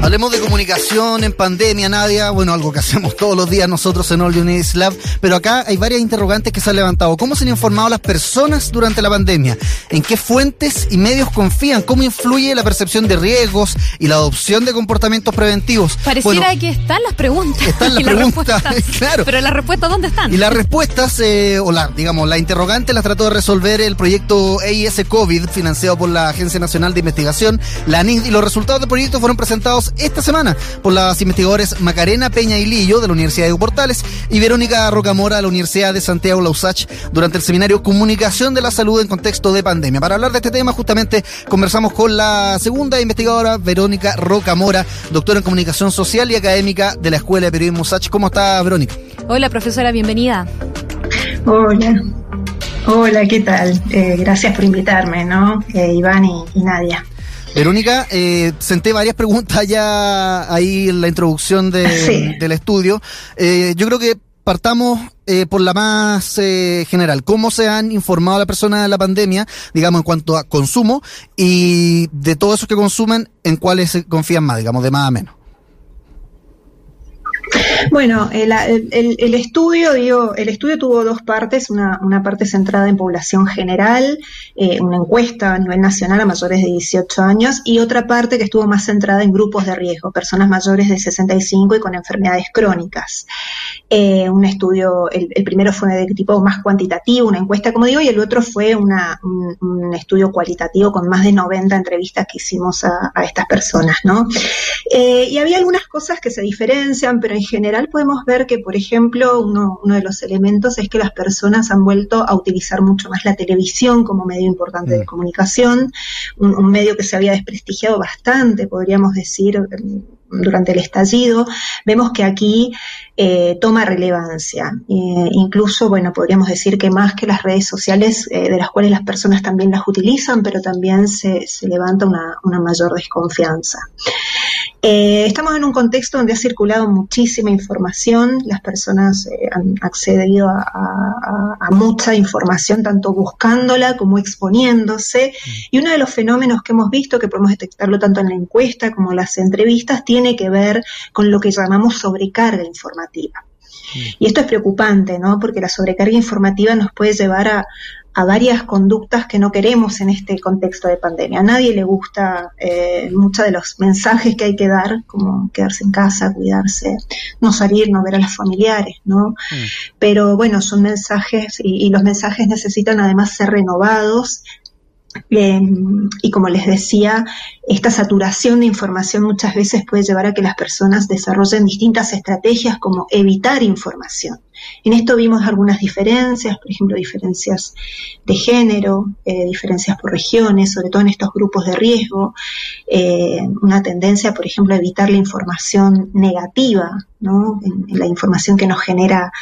Hablemos de comunicación en pandemia, Nadia. Bueno, algo que hacemos todos los días nosotros en All Units Lab. Pero acá hay varias interrogantes que se han levantado. ¿Cómo se han informado las personas durante la pandemia? ¿En qué fuentes y medios confían? ¿Cómo influye la percepción de riesgos y la adopción de comportamientos preventivos? Pareciera que están las preguntas. Están las preguntas, claro. Pero las respuestas, ¿dónde están? Y las respuestas, eh, o la, digamos, la interrogante las trató de resolver el proyecto EIS COVID, financiado por la Agencia Nacional de Investigación, la ANID, y los resultados del proyecto fueron presentados esta semana por las investigadores Macarena Peña y Lillo de la Universidad de Portales y Verónica Rocamora de la Universidad de Santiago Lausach durante el seminario Comunicación de la Salud en contexto de pandemia. Para hablar de este tema, justamente conversamos con la segunda investigadora, Verónica Rocamora, doctora en Comunicación Social y Académica de la Escuela de Periodismo USACH. ¿Cómo está, Verónica? Hola, profesora, bienvenida. Hola. Hola, ¿qué tal? Eh, gracias por invitarme, ¿no? Eh, Iván y, y Nadia. Verónica, eh, senté varias preguntas ya ahí en la introducción de, Sí. del estudio. Eh, yo creo que partamos eh, por la más eh, general. ¿Cómo se han informado a la persona de la pandemia, digamos, en cuanto a consumo y de todos esos que consumen, en cuáles se confían más, digamos, de más a menos? Bueno, el, el- estudio, digo, el estudio tuvo dos partes, una, parte centrada en población general, eh, una encuesta a nivel nacional a mayores de 18 años, y otra parte que estuvo más centrada en grupos de riesgo, personas mayores de 65 y con enfermedades crónicas. Eh, un estudio, el, primero fue de tipo más cuantitativo, una encuesta, como digo, y el otro fue un, estudio cualitativo con más de 90 entrevistas que hicimos a, estas personas, ¿no? Eh, y había algunas cosas que se diferencian, pero en general podemos ver que, por ejemplo, uno, uno de los elementos es que las personas han vuelto a utilizar mucho más la televisión como medio importante de Mm. comunicación, un, un medio que se había desprestigiado bastante, podríamos decir, durante el estallido. Vemos que aquí eh, toma relevancia. Eh, incluso, bueno, podríamos decir que más que las redes sociales, eh, de las cuales las personas también las utilizan, pero también se, se levanta una, una mayor desconfianza. Estamos en un contexto donde ha circulado muchísima información, las personas han accedido a, a- a mucha información, tanto buscándola como exponiéndose, y uno de los fenómenos que hemos visto, que podemos detectarlo tanto en la encuesta como en las entrevistas, tiene que ver con lo que llamamos sobrecarga informativa. Y esto es preocupante, ¿no? Porque la sobrecarga informativa nos puede llevar a, a varias conductas que no queremos en este contexto de pandemia. A nadie le gusta eh, muchos de los mensajes que hay que dar, como quedarse en casa, cuidarse, no salir, no ver a los familiares, ¿no? Pero bueno, son mensajes y, y los mensajes necesitan además ser renovados. Eh, y como les decía, esta saturación de información muchas veces puede llevar a que las personas desarrollen distintas estrategias como evitar información. En esto vimos algunas diferencias, por ejemplo, diferencias de género, eh, diferencias por regiones, sobre todo en estos grupos de riesgo, eh, una tendencia, por ejemplo, a evitar la información negativa, ¿no? La información que nos genera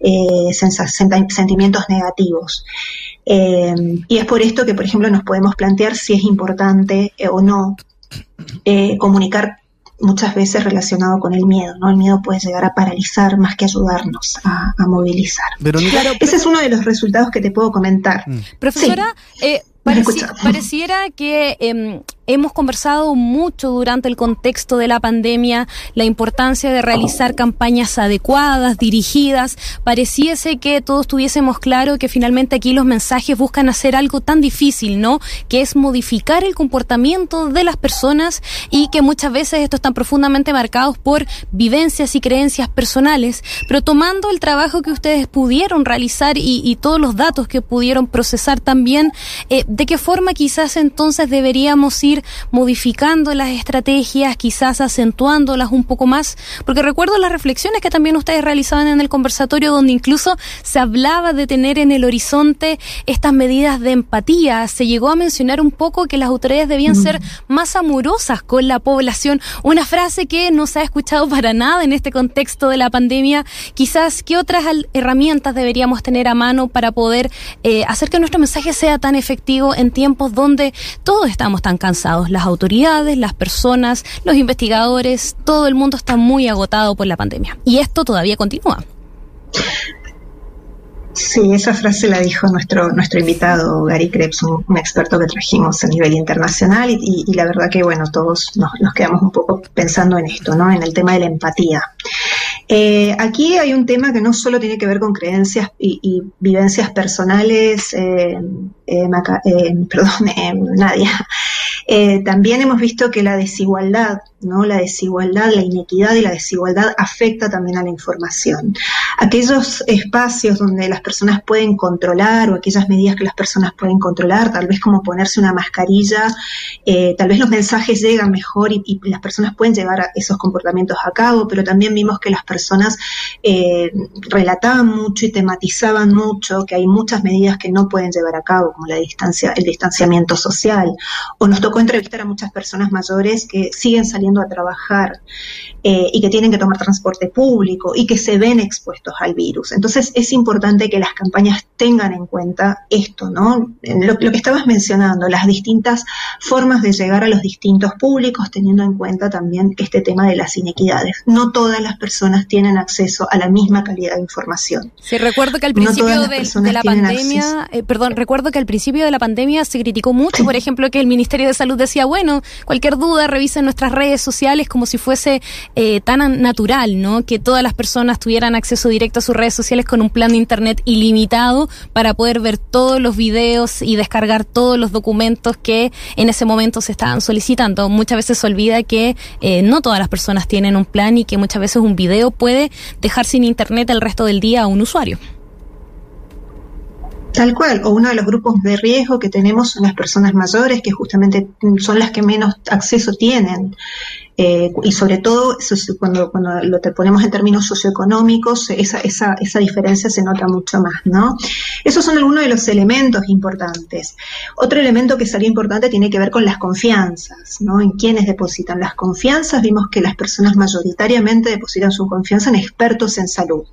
eh, sentimientos negativos. Eh, y es por esto que, por ejemplo, nos podemos plantear si es importante o no eh, comunicar muchas veces relacionado con el miedo, ¿no? El miedo puede llegar a paralizar más que ayudarnos a, a movilizar. Verónica. Ese es uno de los resultados que te puedo comentar. Mm. Profesora, eh, Me pareci- pareciera que em, hemos conversado mucho durante el contexto de la pandemia la importancia de realizar campañas adecuadas, dirigidas. Pareciese que todos tuviésemos claro que finalmente aquí los mensajes buscan hacer algo tan difícil, ¿no? Que es modificar el comportamiento de las personas y que muchas veces estos están profundamente marcados por vivencias y creencias personales, pero tomando el trabajo que ustedes pudieron realizar y, todos los datos que pudieron procesar también, eh, ¿de qué forma quizás entonces deberíamos ir modificando las estrategias, quizás acentuándolas un poco más? Porque recuerdo las reflexiones que también ustedes realizaban en el conversatorio donde incluso se hablaba de tener en el horizonte estas medidas de empatía, se llegó a mencionar un poco que las autoridades debían ser más amorosas con la población, una frase que no se ha escuchado para nada en este contexto de la pandemia. Quizás, ¿qué otras herramientas deberíamos tener a mano para poder eh, hacer que nuestro mensaje sea tan efectivo en tiempos donde todos estamos tan cansados? Las autoridades, las personas, los investigadores, todo el mundo está muy agotado por la pandemia. Y esto todavía continúa. Sí, esa frase la dijo nuestro, nuestro invitado Gary Krebs, un, experto que trajimos a nivel internacional y, la verdad que bueno, todos nos, quedamos un poco pensando en esto, ¿no? En el tema de la empatía. Eh, aquí hay un tema que no solo tiene que ver con creencias y, vivencias personales, eh, eh, perdón, Nadia, también hemos visto que la desigualdad ¿no? La desigualdad, la inequidad y la desigualdad afecta también a la información. Aquellos espacios donde las personas pueden controlar o aquellas medidas que las personas pueden controlar, tal vez como ponerse una mascarilla, eh, tal vez los mensajes llegan mejor y, las personas pueden llevar esos comportamientos a cabo, pero también vimos que las personas eh, relataban mucho y tematizaban mucho que hay muchas medidas que no pueden llevar a cabo, como la distancia, el distanciamiento social. O nos tocó entrevistar a muchas personas mayores que siguen saliendo a trabajar eh, y que tienen que tomar transporte público y que se ven expuestos al virus. Entonces es importante que las campañas tengan en cuenta esto, ¿no? Lo, que estabas mencionando, las distintas formas de llegar a los distintos públicos, teniendo en cuenta también este tema de las inequidades. No todas las personas tienen acceso a la misma calidad de información. Sí, recuerdo que al principio de, la pandemia, eh, perdón, recuerdo que al principio de la pandemia se criticó mucho, por ejemplo, que el Ministerio de Salud decía, bueno, cualquier duda revisen nuestras redes sociales como si fuese eh, tan natural, ¿no? Que todas las personas tuvieran acceso directo a sus redes sociales con un plan de internet ilimitado para poder ver todos los videos y descargar todos los documentos que en ese momento se estaban solicitando. Muchas veces se olvida que eh, no todas las personas tienen un plan y que muchas veces un video puede dejar sin internet el resto del día a un usuario. Tal cual, o uno de los grupos de riesgo que tenemos son las personas mayores, que justamente son las que menos acceso tienen. Eh, y sobre todo, cuando, cuando lo te ponemos en términos socioeconómicos, esa, esa, esa diferencia se nota mucho más, ¿no? Esos son algunos de los elementos importantes. Otro elemento que sería importante tiene que ver con las confianzas, ¿no? En quiénes depositan las confianzas. Vimos que las personas mayoritariamente depositan su confianza en expertos en salud.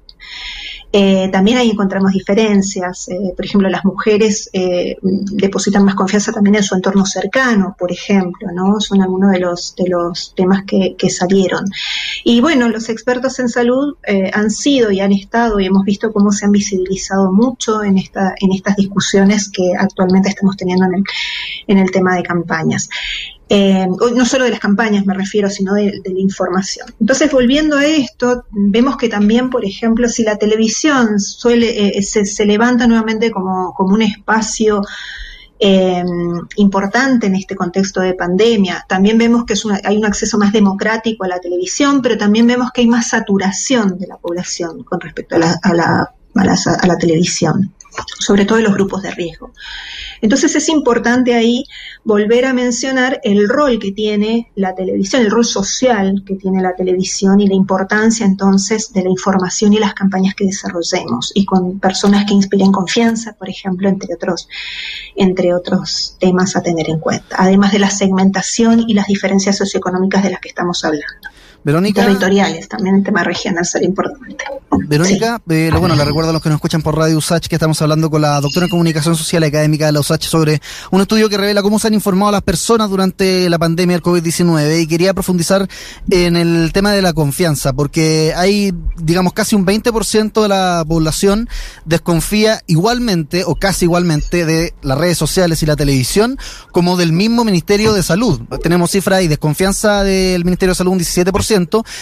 Eh, también ahí encontramos diferencias. Eh, por ejemplo, las mujeres eh, depositan más confianza también en su entorno cercano, por ejemplo, ¿no? Son algunos de los, de los temas que, que salieron. Y bueno, los expertos en salud han sido y han estado y hemos visto cómo se han visibilizado mucho en, esta, en estas discusiones que actualmente estamos teniendo en el, en el tema de campañas. Eh, no solo de las campañas me refiero, sino de, la información. Entonces, volviendo a esto, vemos que también, por ejemplo, si la televisión suele, eh, se, levanta nuevamente como, un espacio eh, importante en este contexto de pandemia. También vemos que hay un acceso más democrático a la televisión, pero también vemos que hay más saturación de la población con respecto a la, a la, a la televisión, sobre todo en los grupos de riesgo. Entonces es importante ahí volver a mencionar el rol que tiene la televisión, el rol social que tiene la televisión y la importancia entonces de la información y las campañas que desarrollemos y con personas que inspiren confianza, por ejemplo, entre otros, entre otros temas a tener en cuenta, además de la segmentación y las diferencias socioeconómicas de las que estamos hablando. Verónica. Territoriales, también el tema regional sería importante. Verónica, eh, bueno, le recuerdo a los que nos escuchan por Radio USACH que estamos hablando con la doctora en Comunicación Social Académica de la USACH sobre un estudio que revela cómo se han informado las personas durante la pandemia del COVID-19 y quería profundizar en el tema de la confianza, porque hay, digamos, casi un 20% de la población desconfía igualmente o casi igualmente de las redes sociales y la televisión como del mismo Ministerio de Salud. Tenemos cifras y desconfianza del Ministerio de Salud un 17%,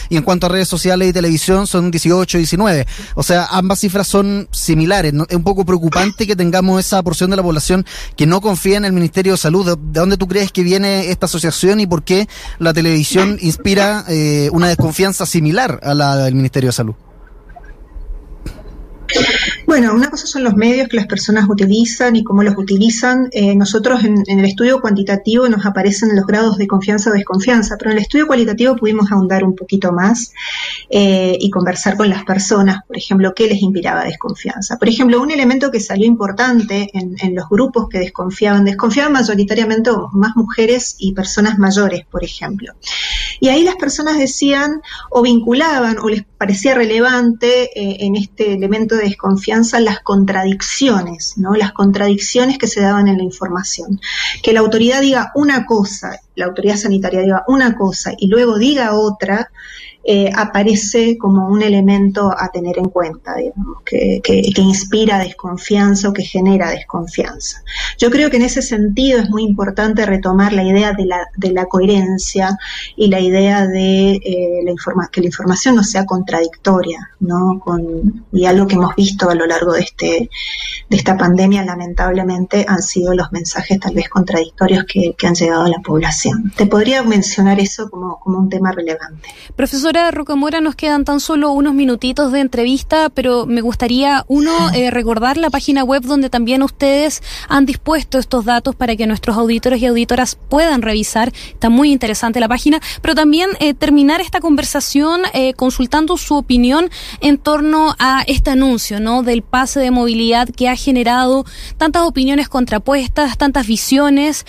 y en cuanto a redes sociales y televisión son 18, 19. O sea, ambas cifras son similares. Es un poco preocupante que tengamos esa porción de la población que no confía en el Ministerio de Salud. ¿De dónde tú crees que viene esta asociación y por qué la televisión inspira eh, una desconfianza similar a la del Ministerio de Salud? Bueno, una cosa son los medios que las personas utilizan y cómo los utilizan. Eh, nosotros en, el estudio cuantitativo nos aparecen los grados de confianza o desconfianza, pero en el estudio cualitativo pudimos ahondar un poquito más eh, y conversar con las personas, por ejemplo, qué les inspiraba desconfianza. Por ejemplo, un elemento que salió importante en, en los grupos que desconfiaban, desconfiaban mayoritariamente más mujeres y personas mayores, por ejemplo. Y ahí las personas decían o vinculaban o les parecía relevante eh, en este elemento de desconfianza las contradicciones, ¿no? Las contradicciones que se daban en la información. Que la autoridad diga una cosa, la autoridad sanitaria diga una cosa y luego diga otra, eh, aparece como un elemento a tener en cuenta, digamos, que, inspira desconfianza o que genera desconfianza. Yo creo que en ese sentido es muy importante retomar la idea de la, de la coherencia y la idea de eh, la que la información no sea contradictoria, ¿no? Con, y algo que hemos visto a lo largo de, este, de esta pandemia, lamentablemente, han sido los mensajes tal vez contradictorios que, que han llegado a la población. Te podría mencionar eso como, como un tema relevante. Profesor, Profesora Rocamora, nos quedan tan solo unos minutitos de entrevista, pero me gustaría, uno, eh, recordar la página web donde también ustedes han dispuesto estos datos para que nuestros auditores y auditoras puedan revisar. Está muy interesante la página, pero también eh, terminar esta conversación eh, consultando su opinión en torno a este anuncio, ¿no? Del pase de movilidad que ha generado tantas opiniones contrapuestas, tantas visiones,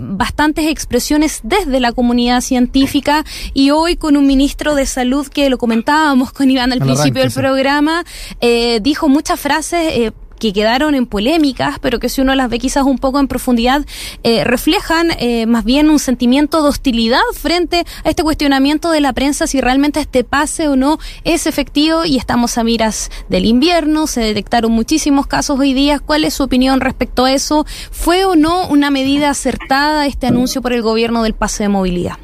bastantes expresiones desde la comunidad científica y hoy con un ministro de salud que lo comentábamos con Iván al principio del programa, eh, dijo muchas frases eh, que quedaron en polémicas, pero que si uno las ve quizás un poco en profundidad, eh, reflejan más bien un sentimiento de hostilidad frente a este cuestionamiento de la prensa si realmente este pase o no es efectivo y estamos a miras del invierno, se detectaron muchísimos casos hoy día. ¿Cuál es su opinión respecto a eso? ¿Fue o no una medida acertada este anuncio por el gobierno del pase de movilidad?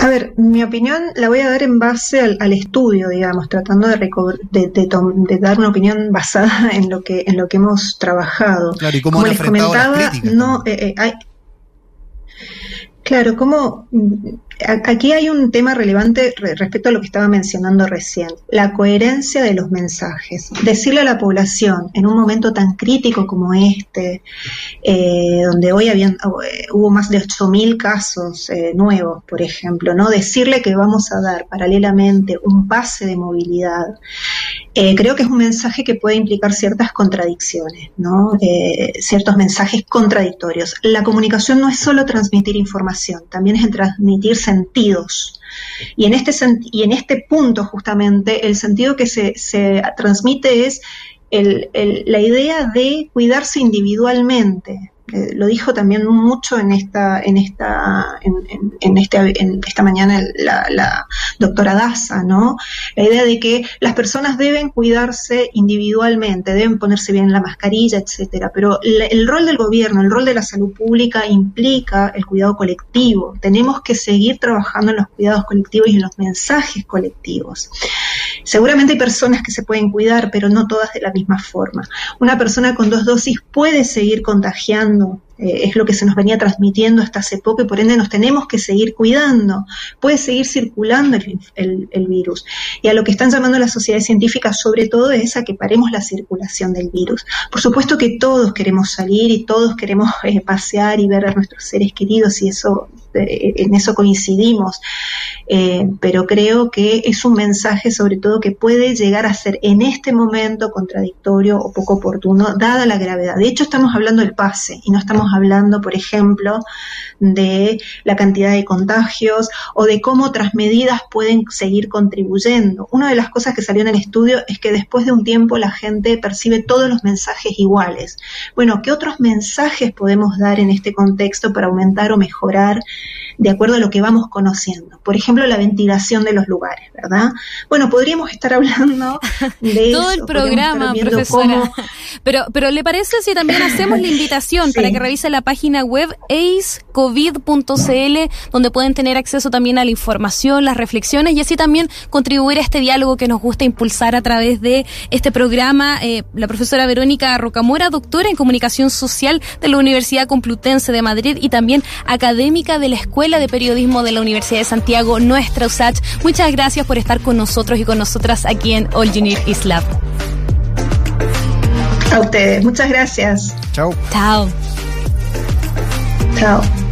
A ver, mi opinión la voy a dar en base al, estudio, digamos, tratando de, de, dar una opinión basada en lo que en lo que hemos trabajado. Claro, y cómo Como les comentaba, no, eh, eh, hay, claro, como aquí hay un tema relevante respecto a lo que estaba mencionando recién, la coherencia de los mensajes. Decirle a la población en un momento tan crítico como este, eh, donde hoy habían, eh, hubo más de 8.000 casos eh, nuevos, por ejemplo, ¿no? Decirle que vamos a dar paralelamente un pase de movilidad, creo que es un mensaje que puede implicar ciertas contradicciones, ciertos mensajes contradictorios. La comunicación no es solo transmitir información, también es transmitir sentidos. Y en este, y en este punto, justamente, el sentido que se, se transmite es el, la idea de cuidarse individualmente, eh, lo dijo también mucho en esta, en esta, en, en, este, esta mañana la, doctora Daza, ¿no? La idea de que las personas deben cuidarse individualmente, deben ponerse bien la mascarilla, etcétera. Pero el rol del gobierno, el rol de la salud pública implica el cuidado colectivo. Tenemos que seguir trabajando en los cuidados colectivos y en los mensajes colectivos. Seguramente hay personas que se pueden cuidar, pero no todas de la misma forma. Una persona con dos dosis puede seguir contagiando eh, es lo que se nos venía transmitiendo hasta hace poco y por ende nos tenemos que seguir cuidando. Puede seguir circulando el, virus. Y a lo que están llamando las sociedades científicas sobre todo es a que paremos la circulación del virus. Por supuesto que todos queremos salir y todos queremos eh, pasear y ver a nuestros seres queridos y eso en eso coincidimos, pero creo que es un mensaje sobre todo que puede llegar a ser en este momento contradictorio o poco oportuno, dada la gravedad. De hecho, estamos hablando del pase y no estamos hablando, por ejemplo, de la cantidad de contagios o de cómo otras medidas pueden seguir contribuyendo. Una de las cosas que salió en el estudio es que después de un tiempo la gente percibe todos los mensajes iguales. Bueno, ¿qué otros mensajes podemos dar en este contexto para aumentar o mejorar you de acuerdo a lo que vamos conociendo? Por ejemplo, la ventilación de los lugares, ¿verdad? Bueno, podríamos estar hablando de todo el programa, profesora. Pero, pero ¿le parece si también hacemos la invitación para que revise la página web acecovid.cl, donde pueden tener acceso también a la información, las reflexiones y así también contribuir a este diálogo que nos gusta impulsar a través de este programa? Eh, la profesora Verónica Rocamora, doctora en comunicación social de la Universidad Complutense de Madrid y también académica de la Escuela de Periodismo de la Universidad de Santiago, nuestra USACH. Muchas gracias por estar con nosotros y con nosotras aquí en All You Need Is Love. A ustedes, muchas gracias. Chao. Chao. Chao.